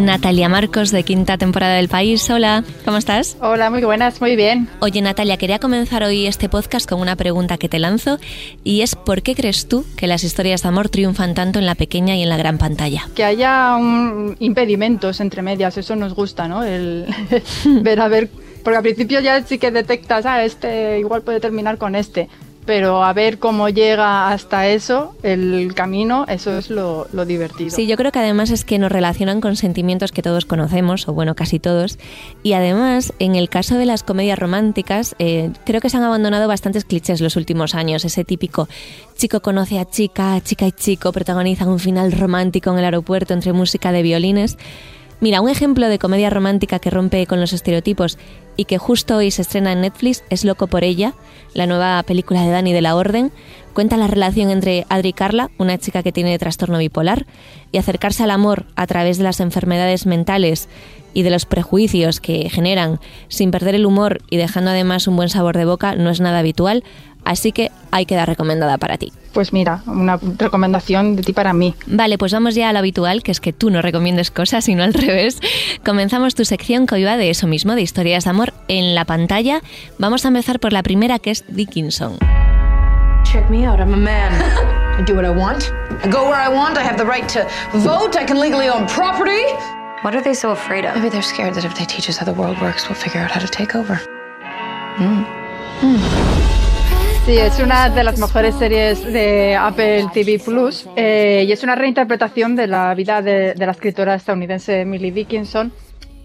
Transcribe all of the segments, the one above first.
Natalia Marcos de quinta temporada del país. Hola, ¿cómo estás? Hola, muy buenas, muy bien. Oye Natalia, quería comenzar hoy este podcast con una pregunta que te lanzo y es ¿por qué crees tú que las historias de amor triunfan tanto en la pequeña y en la gran pantalla? Que haya un impedimentos entre medias, eso nos gusta, ¿no? El ver a ver, porque al principio ya sí que detectas, ah, este igual puede terminar con este pero a ver cómo llega hasta eso, el camino, eso es lo, divertido. Sí, yo creo que además es que nos relacionan con sentimientos que todos conocemos, o bueno, casi todos, y además, en el caso de las comedias románticas, eh, creo que se han abandonado bastantes clichés los últimos años, ese típico chico conoce a chica, chica y chico protagonizan un final romántico en el aeropuerto entre música de violines. Mira, un ejemplo de comedia romántica que rompe con los estereotipos y que justo hoy se estrena en Netflix es Loco por ella, la nueva película de Dani de la Orden. Cuenta la relación entre Adri y Carla, una chica que tiene trastorno bipolar, y acercarse al amor a través de las enfermedades mentales y de los prejuicios que generan, sin perder el humor y dejando además un buen sabor de boca, no es nada habitual, así que hay que dar recomendada para ti. Pues mira, una recomendación de ti para mí. Vale, pues vamos ya a lo habitual, que es que tú no recomiendes cosas, sino al revés. Comenzamos tu sección que hoy va de eso mismo, de historias de amor en la pantalla. Vamos a empezar por la primera, que es Dickinson. Check me out, I'm a man. I do what I want. I go where I want. I have the right to vote. I can legally own property. What are they so afraid of? Maybe they're scared that if they teach us how the world works, we'll figure out how to take over. Mm. Mm. Sí, es una de las mejores series de Apple TV Plus eh, y es una reinterpretación de la vida de, la escritora estadounidense Emily Dickinson.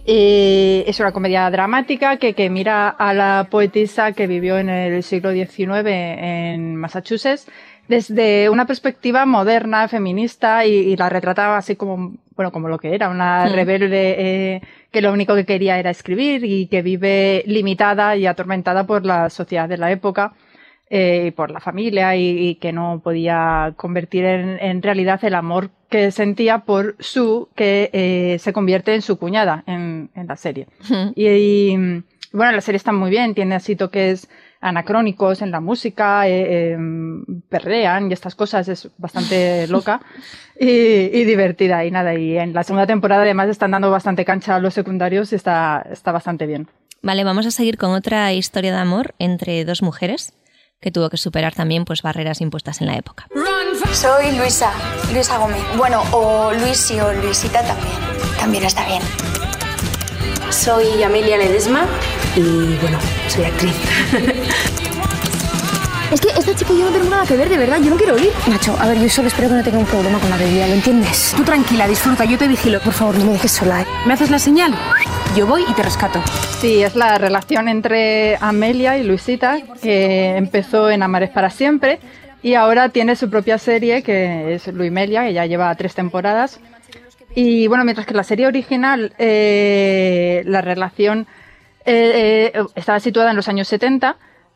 Y es una comedia dramática que, que, mira a la poetisa que vivió en el siglo XIX en Massachusetts desde una perspectiva moderna, feminista y, la retrataba así como, bueno, como lo que era, una rebelde eh, que lo único que quería era escribir y que vive limitada y atormentada por la sociedad de la época eh, por la familia y, que no podía convertir en, realidad el amor que sentía por su que eh, se convierte en su cuñada en, la serie. y, bueno, la serie está muy bien, tiene así toques anacrónicos en la música, eh, em, perrean y estas cosas, es bastante loca y, divertida y nada, y en la segunda temporada además están dando bastante cancha a los secundarios y está, está bastante bien. Vale, vamos a seguir con otra historia de amor entre dos mujeres que tuvo que superar también pues, barreras impuestas en la época. Soy Luisa, Luisa Gómez. Bueno, o Luisi o Luisita también. También está bien. Soy Amelia Ledesma y bueno, soy actriz. Es que esta chica y yo no tenemos nada que ver, de verdad, yo no quiero ir. Nacho, a ver, yo solo espero que no tenga un problema con la bebida, ¿lo entiendes? Tú tranquila, disfruta, yo te vigilo. Por favor, no me dejes sola. ¿eh? ¿Me haces la señal? Yo voy y te rescato. Sí, es la relación entre Amelia y Luisita, que empezó en Amares para siempre y ahora tiene su propia serie, que es Luimelia, que ya lleva tres temporadas. Y bueno, mientras que la serie original, eh, la relación eh, estaba situada en los años 70,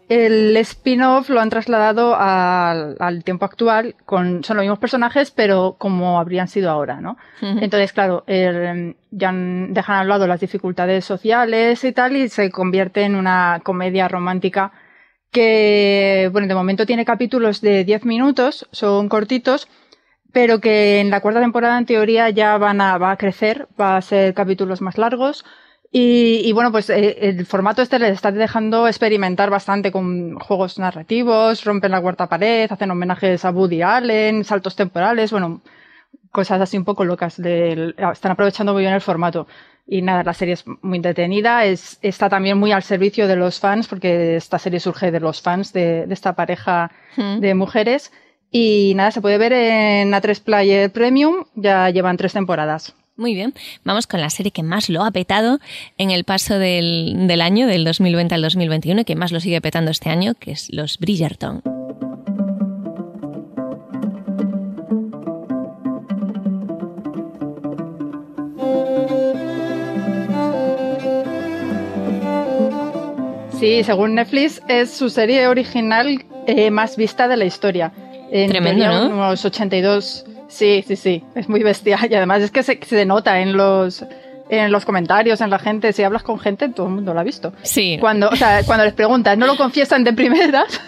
el spin-off lo han trasladado al, tiempo actual, con, son los mismos personajes, pero como habrían sido ahora, ¿no? Entonces, claro, ya dejan al lado las dificultades sociales y tal, y se convierte en una comedia romántica que, bueno, de momento tiene capítulos de 10 minutos, son cortitos, pero que en la cuarta temporada, en teoría, ya van a, va a crecer, va a ser capítulos más largos, y, bueno, pues eh, el formato este les está dejando experimentar bastante con juegos narrativos, rompen la cuarta pared, hacen homenajes a Woody Allen, saltos temporales, bueno, cosas así un poco locas. están aprovechando muy bien el formato. Y nada, la serie es muy entretenida, es, está también muy al servicio de los fans, porque esta serie surge de los fans de, esta pareja de mujeres. Y nada, se puede ver en A3 Player Premium, ya llevan tres temporadas. Muy bien, vamos con la serie que más lo ha petado en el paso del, del año, del 2020 al 2021, y que más lo sigue petando este año, que es Los Bridgerton. Sí, según Netflix, es su serie original eh, más vista de la historia. En Tremendo, ¿no? Unos 82 Sí, sí, sí. Es muy bestia. Y además es que se, se nota en los, en los comentarios, en la gente. Si hablas con gente, todo el mundo lo ha visto. Sí. Cuando, o sea, cuando les preguntas, no lo confiesan de primeras.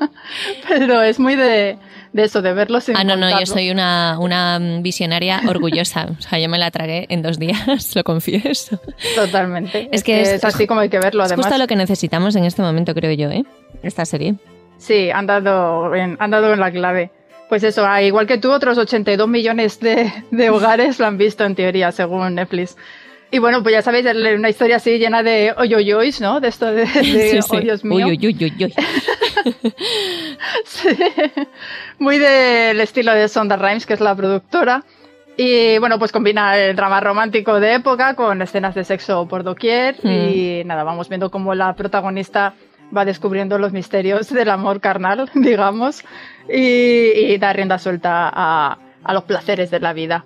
pero es muy de, de eso, de verlo sin Ah, no, no, yo soy una, una visionaria orgullosa. O sea, yo me la tragué en dos días, lo confieso. Totalmente. Es que es- así como hay que verlo, Es además. justo lo que necesitamos en este momento, creo yo, ¿eh? Esta serie. Sí, han dado, en, han dado en la clave. Pues eso, ah, igual que tú, otros 82 millones de, de hogares lo han visto en teoría, según Netflix. Y bueno, pues ya sabéis, una historia así llena de oyoyois, ¿no? De esto de, de Sí, sí. oh Dios mío. Sí. Muy del estilo de Sonda Rhimes, que es la productora. Y bueno, pues combina el drama romántico de época con escenas de sexo por doquier. Y nada, vamos viendo cómo la protagonista va descubriendo los misterios del amor carnal, digamos, y, y da rienda suelta a, a los placeres de la vida.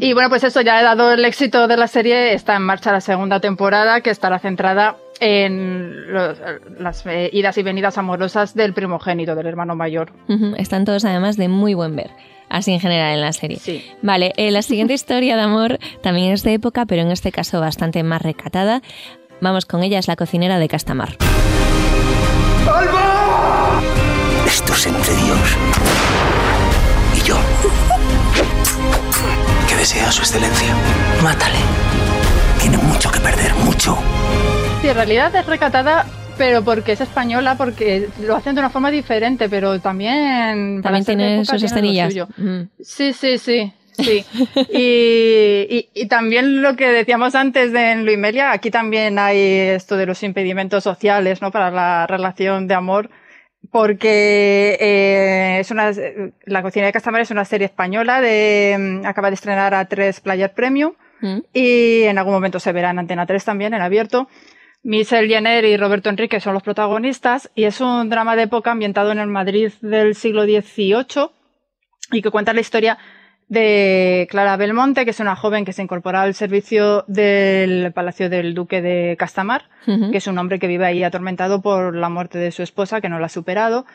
Y bueno, pues eso ya ha dado el éxito de la serie. Está en marcha la segunda temporada que estará centrada en los- las eh, idas y venidas amorosas del primogénito, del hermano mayor. Están todos además de muy buen ver. Así en general en la serie. Sí. Vale, eh, la siguiente historia de amor también es de época, pero en este caso bastante más recatada. Vamos con ella, es la cocinera de Castamar. Esto es entre Dios y yo. ¿Qué desea su excelencia? Mátale. Tiene mucho que perder, mucho. Sí, en realidad es recatada, pero porque es española, porque lo hacen de una forma diferente, pero también... También tiene sus escenillas. suyo. Mm. Sí, sí, sí. Sí. Y, y- y también lo que decíamos antes de en Luimelia, aquí también hay esto de los impedimentos sociales, ¿no? Para la relación de amor. Porque eh, es una, La cocina de Castamar es una serie española de, acaba de estrenar a tres Player Premium Mm. y en algún momento se verá en Antena 3 también, en abierto. Michelle Jenner y Roberto Enrique son los protagonistas y es un drama de época ambientado en el Madrid del siglo XVIII y que cuenta la historia de Clara Belmonte, que es una joven que se incorpora al servicio del Palacio del Duque de Castamar, que es un hombre que vive ahí atormentado por la muerte de su esposa, que no la ha superado.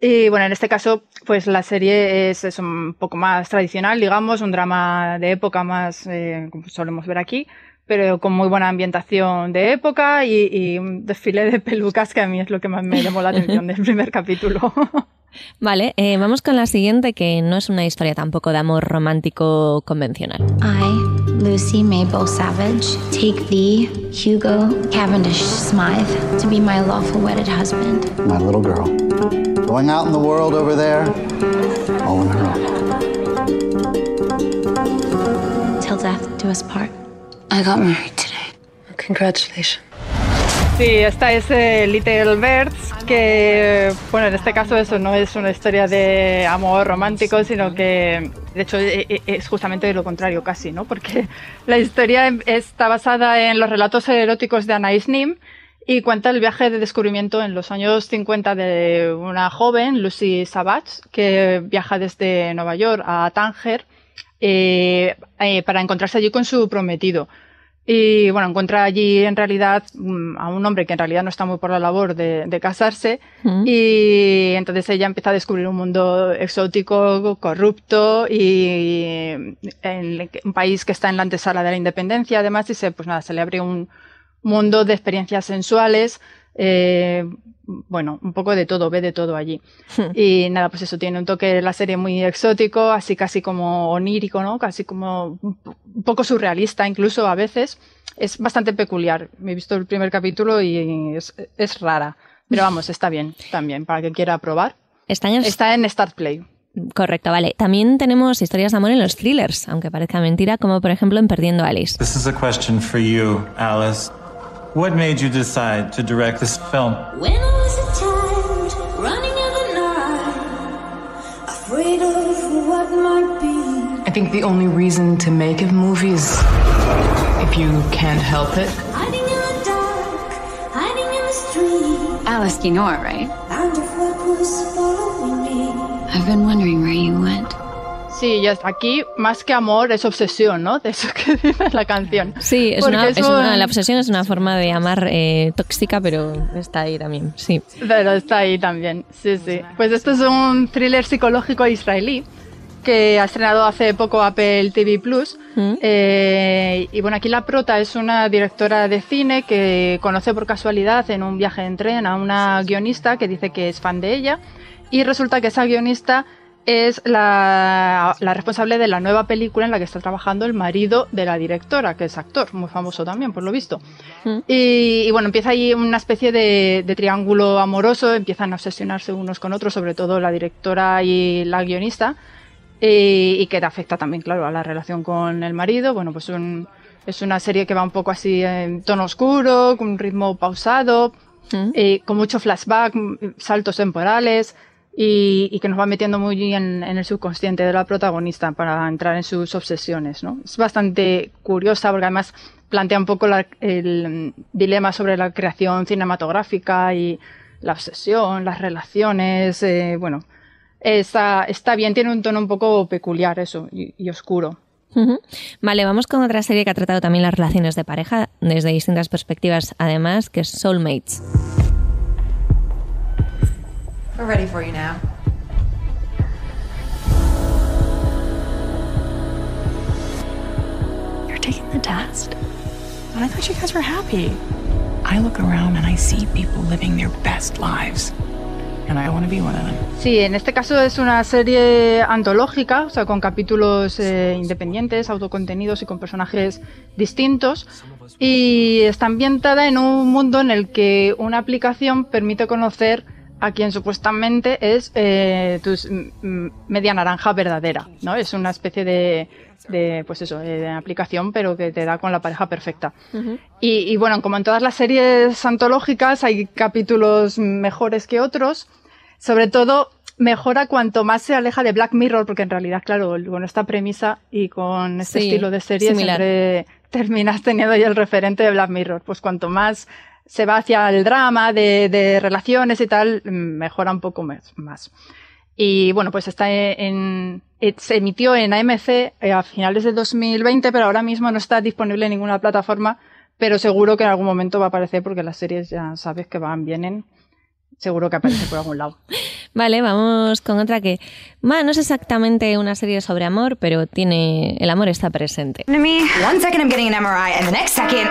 Y bueno, en este caso, pues la serie es, es un poco más tradicional, digamos, un drama de época más, eh, como solemos ver aquí, pero con muy buena ambientación de época y, y un desfile de pelucas que a mí es lo que más me llamó la atención del primer capítulo. Vale, eh, vamos con la siguiente, que no es una historia tampoco de amor romántico convencional. I, Lucy Mabel Savage, take thee, Hugo Cavendish Smythe, to be my lawful wedded husband. My little girl. Going out in the world over there, all on her own. Till death do us part. I got married today. Congratulations. Sí, esta es eh, Little Birds, que, bueno, en este caso eso no es una historia de amor romántico, sino que, de hecho, e- e- es justamente lo contrario casi, ¿no? Porque la historia em- está basada en los relatos eróticos de Anais Nim y cuenta el viaje de descubrimiento en los años 50 de una joven, Lucy Savage, que viaja desde Nueva York a Tánger eh, eh, para encontrarse allí con su prometido. Y bueno, encuentra allí en realidad mm, a un hombre que en realidad no está muy por la labor de, de casarse. Mm. Y entonces ella empieza a descubrir un mundo exótico, corrupto y en un país que está en la antesala de la independencia, además, y se, pues nada, se le abre un mundo de experiencias sensuales. Eh, bueno, un poco de todo, ve de todo allí. Y nada, pues eso tiene un toque la serie muy exótico, así casi como onírico, ¿no? Casi como un po- un poco surrealista incluso a veces. Es bastante peculiar. Me he visto el primer capítulo y es, es rara. Pero vamos, está bien también, para quien quiera probar. Está en, Está en Start Play. Correcto, vale. También tenemos historias de amor en los thrillers, aunque parezca mentira, como por ejemplo en Perdiendo a Alice. This is a question for you, Alice. What made you decide to direct this film? When I was a child, running in the night, afraid of what might be. I think the only reason to make a movie is if you can't help it. Hiding in the dark, hiding in the street. Alice, you know it, right? Bound of what was following me. I've been wondering where you went. Sí, ya está. Aquí, más que amor, es obsesión, ¿no? De eso que dice la canción. Sí, es una, es la obsesión es una forma de amar eh, tóxica, pero está ahí también, sí. Pero está ahí también, sí, sí. Pues esto es un thriller psicológico israelí que ha estrenado hace poco Apple TV Plus. Eh, y bueno, aquí la prota es una directora de cine que conoce por casualidad en un viaje en tren a una guionista que dice que es fan de ella. Y resulta que esa guionista es la, la responsable de la nueva película en la que está trabajando el marido de la directora, que es actor, muy famoso también, por lo visto. Y, y bueno, empieza ahí una especie de, de triángulo amoroso, empiezan a obsesionarse unos con otros, sobre todo la directora y la guionista, y, y que afecta también, claro, a la relación con el marido. Bueno, pues un- es una serie que va un poco así en tono oscuro, con un ritmo pausado, eh, con mucho flashback, mm, saltos temporales. Y, y que nos va metiendo muy en, en el subconsciente de la protagonista para entrar en sus obsesiones. ¿no? Es bastante curiosa porque además plantea un poco la- el dilema sobre la creación cinematográfica y la obsesión, las relaciones. eh, bueno, está, está bien, tiene un tono un poco peculiar eso y, y oscuro. Vale, vamos con otra serie que ha tratado también las relaciones de pareja desde distintas perspectivas, además, que es Soulmates. We're ready for you now. You're taking the test? I thought you guys were happy. I look around and I see people living their best lives. And I want to be one of them. Sí, en este caso es una serie antológica, o sea, con capítulos eh, independientes, autocontenidos y con personajes distintos. Y está ambientada en un mundo en el que una aplicación permite conocer a quien supuestamente es eh, media naranja verdadera, ¿no? Es una especie de, de, pues eso, eh, de aplicación, pero que te da con la pareja perfecta. Y, y bueno, como en todas las series antológicas, hay capítulos mejores que otros. Sobre todo, mejora cuanto más se aleja de Black Mirror, porque en realidad, claro, con esta premisa y con este Sí, estilo de serie similar. siempre terminas teniendo ahí el referente de Black Mirror. Pues cuanto más se va hacia el drama de, de relaciones y tal, mejora un poco más. más. Y bueno, pues está en, eh, se emitió en AMC eh, a finales de 2020, pero ahora mismo no está disponible en ninguna plataforma, pero seguro que en algún momento va a aparecer porque las series ya sabes que van, vienen. Seguro que aparece por algún lado. Vale, vamos con otra que, bueno, no es exactamente una serie sobre amor, pero tiene el amor está presente. To me, one second I'm getting an MRI, and the next second,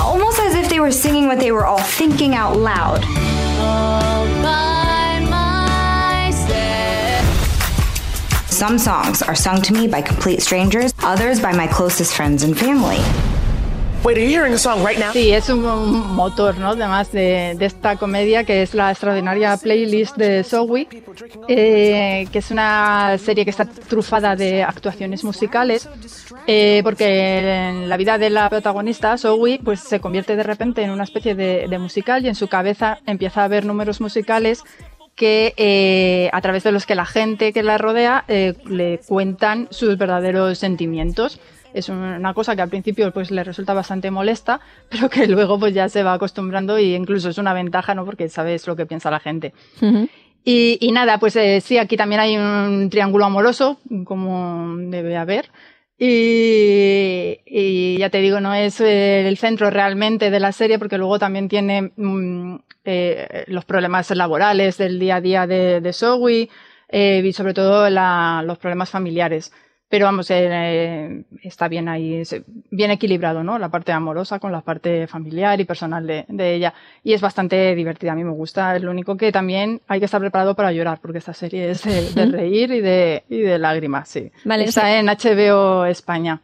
Almost as if they were singing what they were all thinking out loud. Some songs are sung to me by complete strangers, others by my closest friends and family. Wait, are you hearing a song right now? Sí, es un, motor, ¿no? Además de, esta comedia que es la extraordinaria playlist de Zoe, eh, que es una serie que está trufada de actuaciones musicales, eh, porque en la vida de la protagonista, Zoe, pues se convierte de repente en una especie de, de musical y en su cabeza empieza a haber números musicales que eh, a través de los que la gente que la rodea eh, le cuentan sus verdaderos sentimientos. Es una cosa que al principio pues le resulta bastante molesta, pero que luego pues ya se va acostumbrando y incluso es una ventaja, ¿no? Porque sabes lo que piensa la gente. Y, y nada, pues eh, sí, aquí también hay un triángulo amoroso, como debe haber. Y, y ya te digo, no es el centro realmente de la serie, porque luego también tiene mm, eh, los problemas laborales del día a día de, de Zoe eh, y sobre todo la- los problemas familiares. Pero vamos, eh, eh, está bien ahí, bien equilibrado, ¿no? La parte amorosa con la parte familiar y personal de, de ella. Y es bastante divertida, a mí me gusta. Es lo único que también hay que estar preparado para llorar, porque esta serie es de, de reír y de, y de lágrimas, sí. Vale, está se- en HBO España.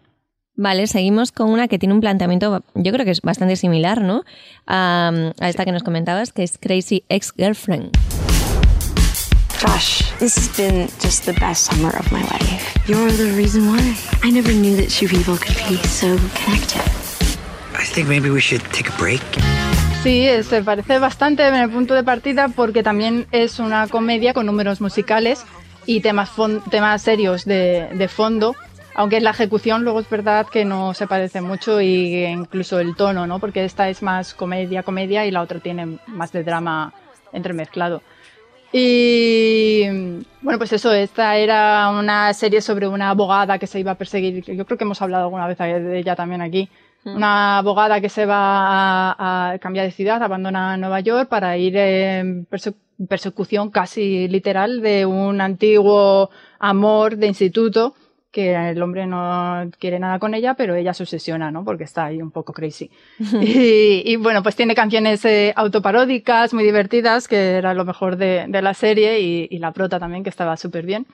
Vale, seguimos con una que tiene un planteamiento, yo creo que es bastante similar, ¿no? A, a esta que nos comentabas, que es Crazy Ex-Girlfriend. Gosh, this has been just the best summer of my life. You're the reason why. I never knew that two people could be so connected. I think maybe we should take a break. Sí, se parece bastante en el punto de partida porque también es una comedia con números musicales y temas, temas serios de, de fondo, aunque en la ejecución luego es verdad que no se parece mucho y incluso el tono, ¿no? Porque esta es más comedia, comedia y la otra tiene más de drama entremezclado. Y bueno, pues eso, esta era una serie sobre una abogada que se iba a perseguir. Yo creo que hemos hablado alguna vez de ella también aquí. Una abogada que se va a, a cambiar de ciudad, abandona Nueva York para ir en perse- persecución casi literal de un antiguo amor de instituto que el hombre no quiere nada con ella, pero ella se obsesiona, ¿no? Porque está ahí un poco crazy. y, y, bueno, pues tiene canciones eh, autoparódicas muy divertidas, que era lo mejor de, de la serie, y, y la prota también, que estaba súper bien.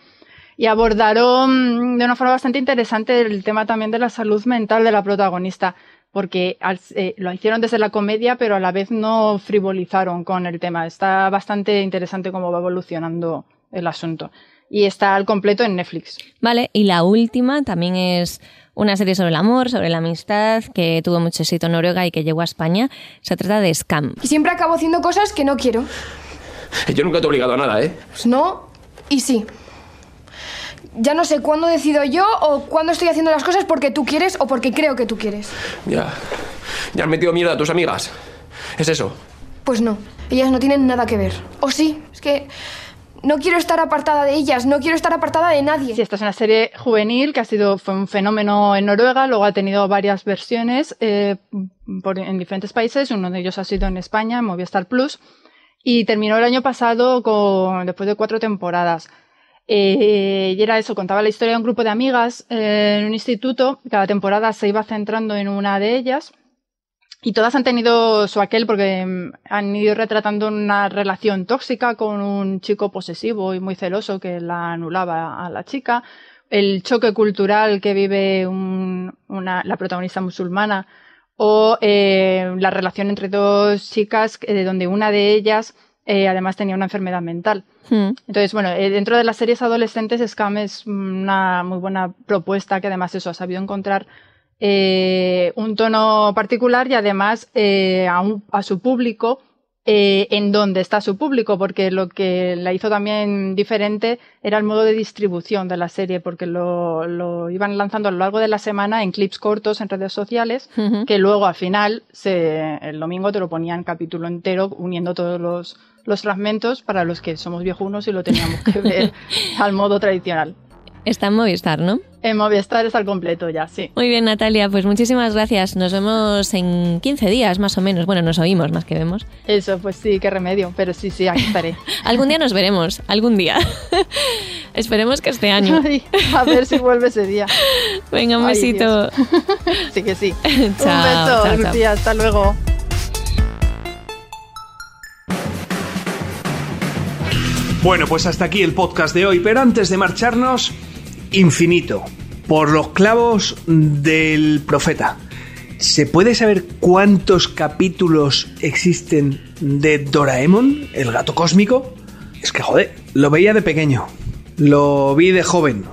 Y abordaron de una forma bastante interesante el tema también de la salud mental de la protagonista, porque al- eh, lo hicieron desde la comedia, pero a la vez no frivolizaron con el tema. Está bastante interesante cómo va evolucionando el asunto. Y está al completo en Netflix. Vale, y la última también es una serie sobre el amor, sobre la amistad, que tuvo mucho éxito en Noruega y que llegó a España. Se trata de Scam. Y siempre acabo haciendo cosas que no quiero. Yo nunca te he obligado a nada, ¿eh? Pues no y sí. Ya no sé cuándo decido yo o cuándo estoy haciendo las cosas porque tú quieres o porque creo que tú quieres. Ya. Ya has metido mierda a tus amigas. Es eso. Pues no, ellas no tienen nada que ver. O sí, es que no quiero estar apartada de ellas, no quiero estar apartada de nadie. Sí, esta es una serie juvenil que ha sido fue un fenómeno en Noruega, luego ha tenido varias versiones eh, en diferentes países, uno de ellos ha sido en España, en Movistar Plus, y terminó el año pasado después de cuatro temporadas. Eh, y era eso, contaba la historia de un grupo de amigas eh, en un instituto, cada temporada se iba centrando en una de ellas, y todas han tenido su aquel porque mm, han ido retratando una relación tóxica con un chico posesivo y muy celoso que la anulaba a la chica, el choque cultural que vive un- una, la protagonista musulmana o eh, la relación entre dos chicas eh, donde una de ellas eh, además tenía una enfermedad mental. Hmm. Entonces, bueno, dentro de las series adolescentes, Scam es una muy buena propuesta que además eso ha sabido encontrar eh, un tono particular y además eh, a, un- a su público eh, en dónde está su público, porque lo que la hizo también diferente era el modo de distribución de la serie, porque lo, lo iban lanzando a lo largo de la semana en clips cortos en redes sociales, que luego al final, se, el domingo te lo ponían capítulo entero, uniendo todos los, los fragmentos para los que somos viejunos y lo teníamos que ver al modo tradicional. Está en Movistar, ¿no? En Movistar está al completo ya, sí. Muy bien, Natalia, pues muchísimas gracias. Nos vemos en 15 días, más o menos. Bueno, nos oímos más que vemos. Eso, pues sí, qué remedio, pero sí, sí, aquí estaré. Algún día nos veremos, algún día. Esperemos que este año. Ay, a ver si vuelve ese día. Venga, un Ay, besito. Sí que sí. Chao, Un beso, chao, chao. Lucía, hasta luego. Bueno, pues hasta aquí el podcast de hoy, pero antes de marcharnos, infinito, por los clavos del profeta. ¿Se puede saber cuántos capítulos existen de Doraemon, el gato cósmico? Es que, joder, lo veía de pequeño, lo vi de joven,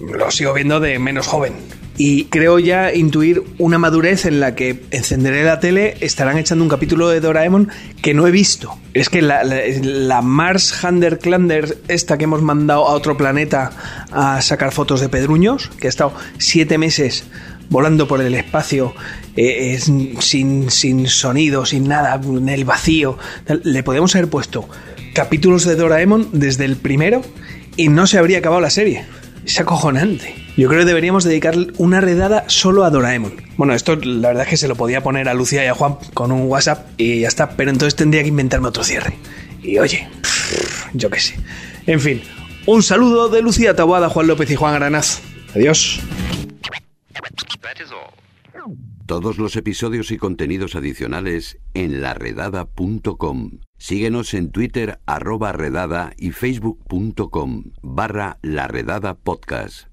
lo sigo viendo de menos joven. Y creo ya intuir una madurez en la que encenderé la tele, estarán echando un capítulo de Doraemon que no he visto. Es que la, Mars Hander Clander, esta que hemos mandado a otro planeta a sacar fotos de pedruños, que ha estado siete meses volando por el espacio eh, sin, sin sonido, sin nada, en el vacío, le podíamos haber puesto capítulos de Doraemon desde el primero y no se habría acabado la serie. Es acojonante. Yo creo que deberíamos dedicar una redada solo a Doraemon. Bueno, esto la verdad es que se lo podía poner a Lucía y a Juan con un WhatsApp y ya está, pero entonces tendría que inventarme otro cierre. Y oye, yo qué sé. En fin, un saludo de Lucía Taboada, Juan López y Juan Aranaz. Adiós. Todos los episodios y contenidos adicionales en laredada.com. Síguenos en Twitter arroba redada y facebook.com barra laredada podcast.